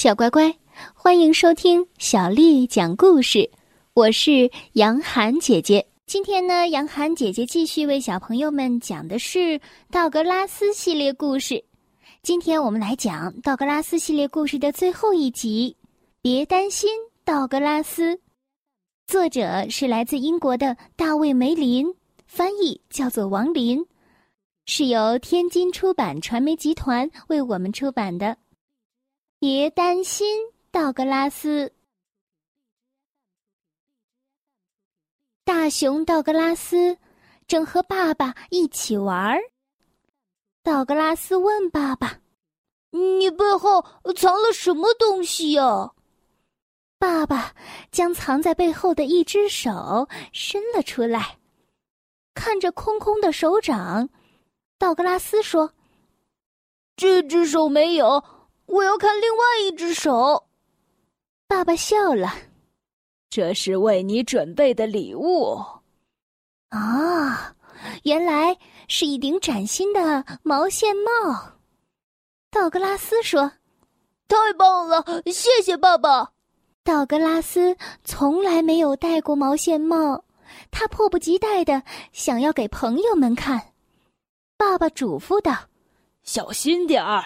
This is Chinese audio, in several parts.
小乖乖，欢迎收听小丽讲故事。我是杨涵姐姐。今天呢，杨涵姐姐继续为小朋友们讲的是道格拉斯系列故事。今天我们来讲道格拉斯系列故事的最后一集。别担心，道格拉斯。作者是来自英国的大卫·梅林，翻译叫做王林，是由天津出版传媒集团为我们出版的。别担心，道格拉斯。大熊道格拉斯正和爸爸一起玩儿。道格拉斯问爸爸：“你背后藏了什么东西呀？”爸爸将藏在背后的一只手伸了出来，看着空空的手掌，道格拉斯说：“这只手没有。”我要看另外一只手。爸爸笑了，这是为你准备的礼物。啊，原来是一顶崭新的毛线帽。道格拉斯说：“太棒了，谢谢爸爸。”道格拉斯从来没有戴过毛线帽，他迫不及待的想要给朋友们看。爸爸嘱咐道：“小心点儿。”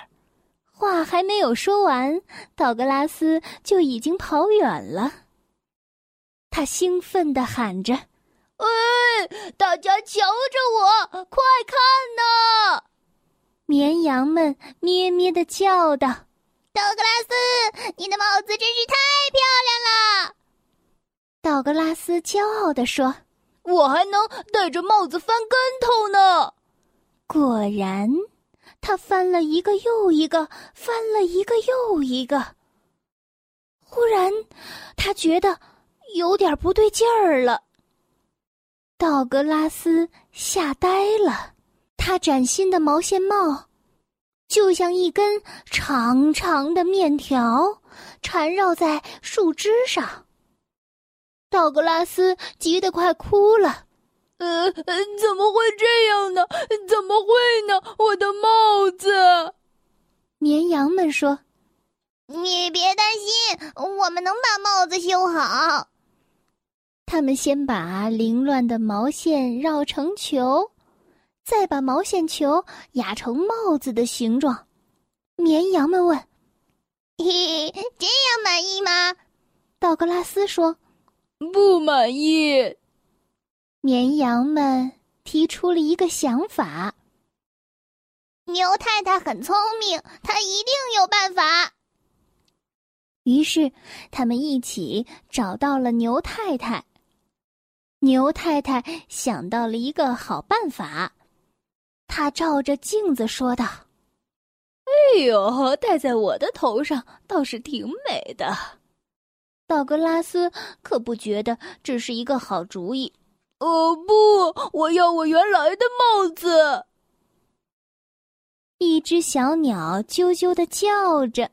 话还没有说完，道格拉斯就已经跑远了。他兴奋地喊着：“哎，大家瞧着我，快看呐！”绵羊们咩咩地叫道：“道格拉斯，你的帽子真是太漂亮了！”道格拉斯骄傲地说：“我还能戴着帽子翻跟头呢！”果然。他翻了一个又一个，翻了一个又一个。忽然，他觉得有点不对劲儿了。道格拉斯吓呆了，他崭新的毛线帽就像一根长长的面条，缠绕在树枝上。道格拉斯急得快哭了。呃，怎么会这样呢？怎么会呢？我的帽子！绵羊们说：“你别担心，我们能把帽子修好。”他们先把凌乱的毛线绕成球，再把毛线球压成帽子的形状。绵羊们问：“嘿，这样满意吗？”道格拉斯说：“不满意。”绵羊们提出了一个想法。牛太太很聪明，她一定有办法。于是，他们一起找到了牛太太。牛太太想到了一个好办法，她照着镜子说道：“哎呦，戴在我的头上倒是挺美的。”道格拉斯可不觉得这是一个好主意。哦不！我要我原来的帽子。一只小鸟啾啾的叫着：“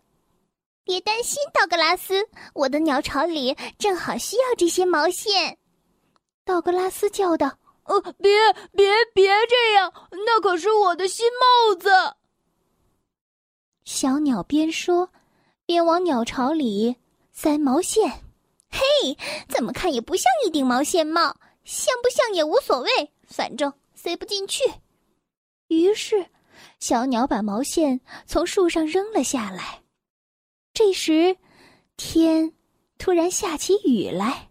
别担心，道格拉斯，我的鸟巢里正好需要这些毛线。”道格拉斯叫道：“呃，别别别这样，那可是我的新帽子。”小鸟边说，边往鸟巢里塞毛线。嘿，怎么看也不像一顶毛线帽。像不像也无所谓，反正塞不进去。于是，小鸟把毛线从树上扔了下来。这时，天突然下起雨来。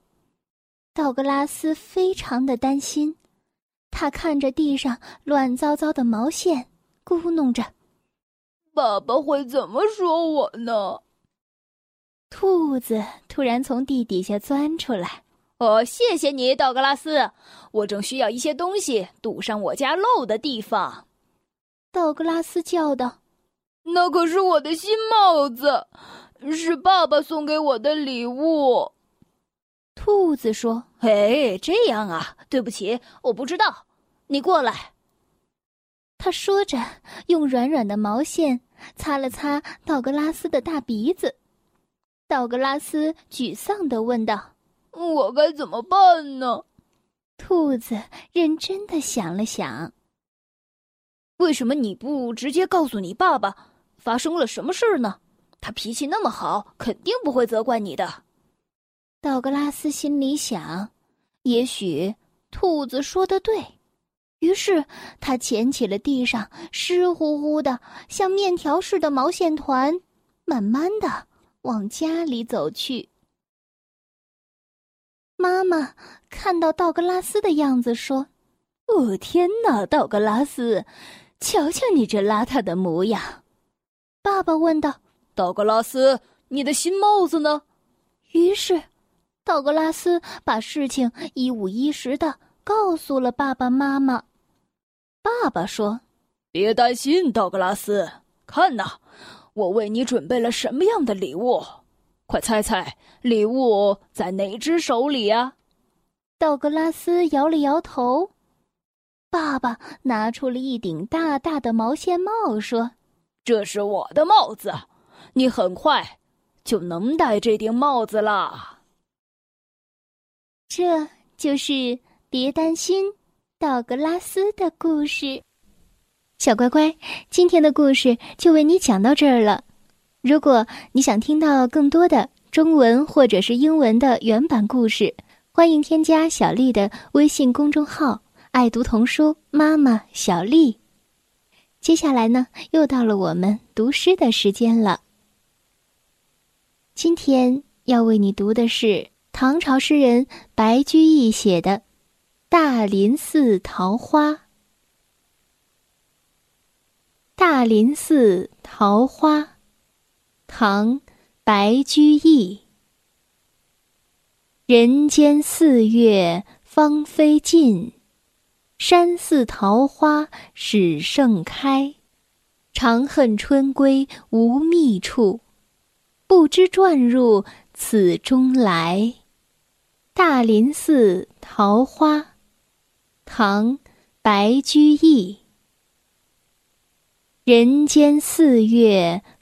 道格拉斯非常的担心，他看着地上乱糟糟的毛线，咕哝着：“爸爸会怎么说我呢？”兔子突然从地底下钻出来。哦，谢谢你，道格拉斯。我正需要一些东西堵上我家漏的地方。道格拉斯叫道：“那可是我的新帽子，是爸爸送给我的礼物。”兔子说：“嘿，这样啊，对不起，我不知道。你过来。”他说着，用软软的毛线擦了擦道格拉斯的大鼻子。道格拉斯沮丧的问道。我该怎么办呢？兔子认真的想了想。为什么你不直接告诉你爸爸发生了什么事儿呢？他脾气那么好，肯定不会责怪你的。道格拉斯心里想：也许兔子说的对。于是他捡起了地上湿乎乎的、像面条似的毛线团，慢慢的往家里走去。妈妈看到道格拉斯的样子，说：“哦，天哪，道格拉斯，瞧瞧你这邋遢的模样。”爸爸问道：“道格拉斯，你的新帽子呢？”于是，道格拉斯把事情一五一十的告诉了爸爸妈妈。爸爸说：“别担心，道格拉斯，看呐，我为你准备了什么样的礼物？快猜猜，礼物在哪只手里呀？”道格拉斯摇了摇头。爸爸拿出了一顶大大的毛线帽，说：“这是我的帽子，你很快就能戴这顶帽子啦。”这就是别担心。道格拉斯的故事，小乖乖，今天的故事就为你讲到这儿了。如果你想听到更多的中文或者是英文的原版故事，欢迎添加小丽的微信公众号“爱读童书妈妈小丽”。接下来呢，又到了我们读诗的时间了。今天要为你读的是唐朝诗人白居易写的。大林寺桃花，大林寺桃花，唐·白居易。人间四月芳菲尽，山寺桃花始盛开。长恨春归无觅处，不知转入此中来。大林寺桃花。唐，白居易。人间四月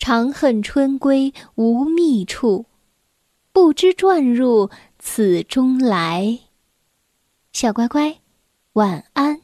长恨春归无觅处，不知转入此中来。小乖乖，晚安。